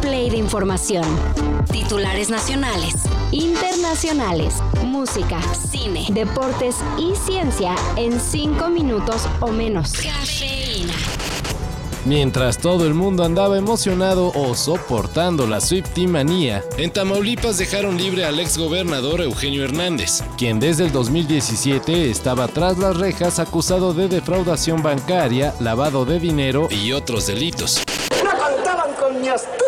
play de información. Titulares nacionales, internacionales, música, cine, deportes y ciencia en 5 minutos o menos. Cafeína. Mientras todo el mundo andaba emocionado o soportando la Swiftie-manía, en Tamaulipas dejaron libre al ex gobernador Eugenio Hernández, quien desde el 2017 estaba tras las rejas acusado de defraudación bancaria, lavado de dinero y otros delitos. No contaban con mi astucia.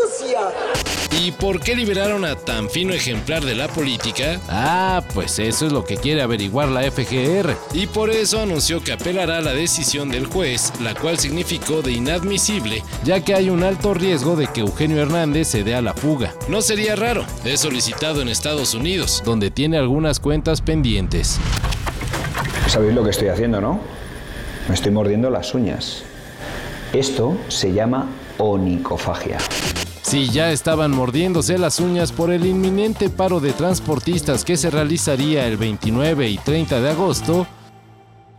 ¿Y por qué liberaron a tan fino ejemplar de la política? Ah, pues eso es lo que quiere averiguar la FGR. Y por eso anunció que apelará a la decisión del juez, la cual significó de inadmisible, ya que hay un alto riesgo de que Eugenio Hernández se dé a la fuga. No sería raro, es solicitado en Estados Unidos, donde tiene algunas cuentas pendientes. Sabéis lo que estoy haciendo, ¿no? Me estoy mordiendo las uñas. Esto se llama onicofagia. Si ya estaban mordiéndose las uñas por el inminente paro de transportistas que se realizaría el 29 y 30 de agosto,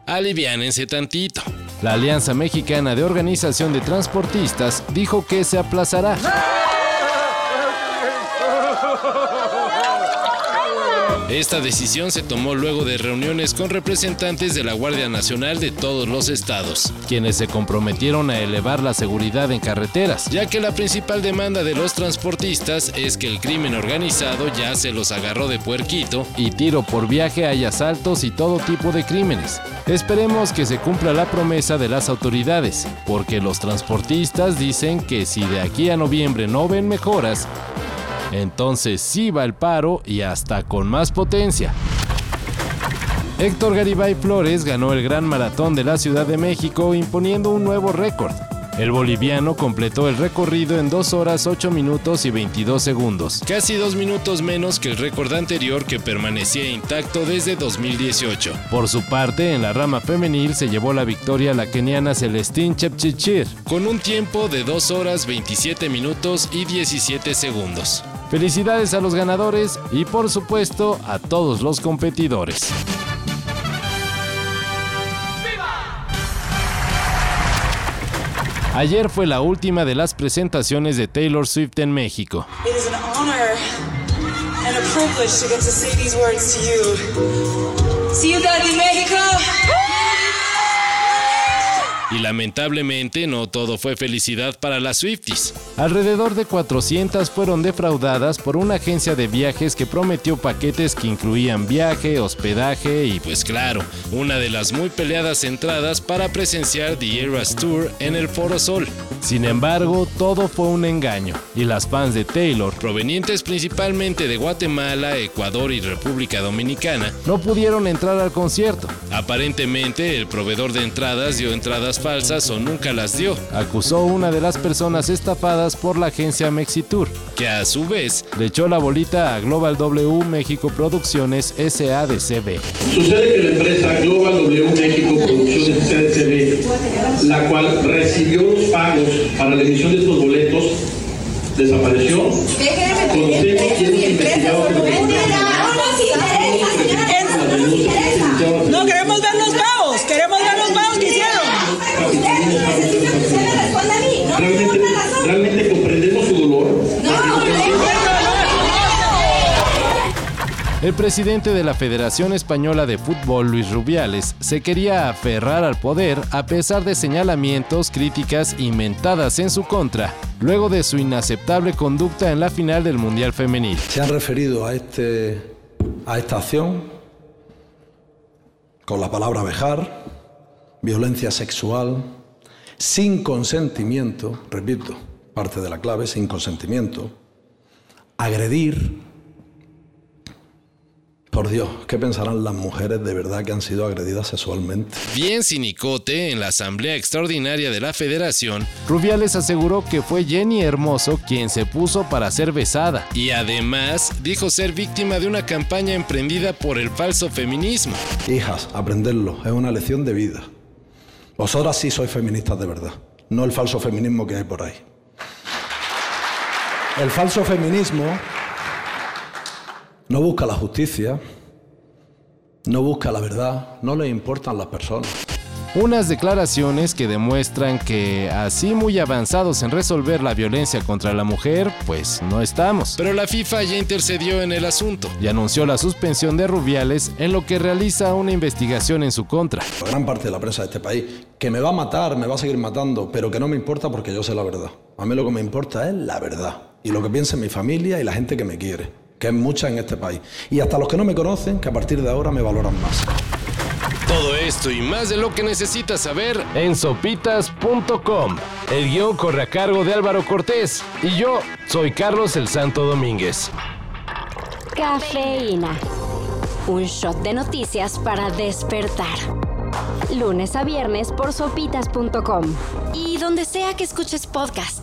aliviánense tantito. La Alianza Mexicana de Organización de Transportistas dijo que se aplazará. Esta decisión se tomó luego de reuniones con representantes de la Guardia Nacional de todos los estados, quienes se comprometieron a elevar la seguridad en carreteras, ya que la principal demanda de los transportistas es que el crimen organizado ya se los agarró de puerquito y tiro por viaje hay asaltos y todo tipo de crímenes. Esperemos que se cumpla la promesa de las autoridades, porque los transportistas dicen que si de aquí a noviembre no ven mejoras, entonces sí va el paro y hasta con más potencia. Héctor Garibay Flores ganó el Gran Maratón de la Ciudad de México imponiendo un nuevo récord. El boliviano completó el recorrido en 2 horas 8 minutos y 22 segundos, casi 2 minutos menos que el récord anterior que permanecía intacto desde 2018. Por su parte, en la rama femenil se llevó la victoria la keniana Celestine Chepchichir, con un tiempo de 2 horas 27 minutos y 17 segundos. Felicidades a los ganadores y por supuesto a todos los competidores. Ayer fue la última de las presentaciones de Taylor Swift en México. It Y lamentablemente no todo fue felicidad para las Swifties. Alrededor de 400 fueron defraudadas por una agencia de viajes que prometió paquetes que incluían viaje, hospedaje y pues claro, una de las muy peleadas entradas para presenciar The Eras Tour en el Foro Sol. Sin embargo, todo fue un engaño y las fans de Taylor, provenientes principalmente de Guatemala, Ecuador y República Dominicana, no pudieron entrar al concierto. Aparentemente, el proveedor de entradas dio entradas falsas o nunca las dio, acusó una de las personas estafadas por la agencia Mexitour, que a su vez le echó la bolita a Global W México Producciones SADCB. Sucede que la empresa Global W México Producciones CDCB, la cual recibió los pagos para la emisión de estos boletos, desapareció. Conocemos y hemos investigado que No queremos ver los pagos, queremos ver los pagos que hicieron. realmente, realmente comprendemos su dolor. El presidente de la Federación Española de Fútbol, Luis Rubiales, se quería aferrar al poder a pesar de señalamientos, críticas y mentadas en su contra, luego de su inaceptable conducta en la final del Mundial Femenil. Se han referido a, este, a esta acción con la palabra vejar, violencia sexual, sin consentimiento, repito, parte de la clave, sin consentimiento, agredir. Por Dios, ¿qué pensarán las mujeres de verdad que han sido agredidas sexualmente? Bien cinicote, en la Asamblea Extraordinaria de la Federación, Rubiales aseguró que fue Jenny Hermoso quien se puso para ser besada y además dijo ser víctima de una campaña emprendida por el falso feminismo. Hijas, aprenderlo, es una lección de vida. Vosotras sí sois feministas de verdad, no el falso feminismo que hay por ahí. El falso feminismo no busca la justicia, no busca la verdad, no le importan las personas. Unas declaraciones que demuestran que así muy avanzados en resolver la violencia contra la mujer, pues no estamos. Pero la FIFA ya intercedió en el asunto y anunció la suspensión de Rubiales en lo que realiza una investigación en su contra. Gran parte de la prensa de este país, que me va a matar, me va a seguir matando, pero que no me importa porque yo sé la verdad. A mí lo que me importa es la verdad y lo que piensa mi familia y la gente que me quiere, que es mucha en este país. Y hasta los que no me conocen, que a partir de ahora me valoran más. Todo esto y más de lo que necesitas saber en sopitas.com. El guion corre a cargo de Álvaro Cortés y yo soy Carlos el Santo Domínguez. Cafeína. Un shot de noticias para despertar. Lunes a viernes por sopitas.com. Y donde sea que escuches podcast.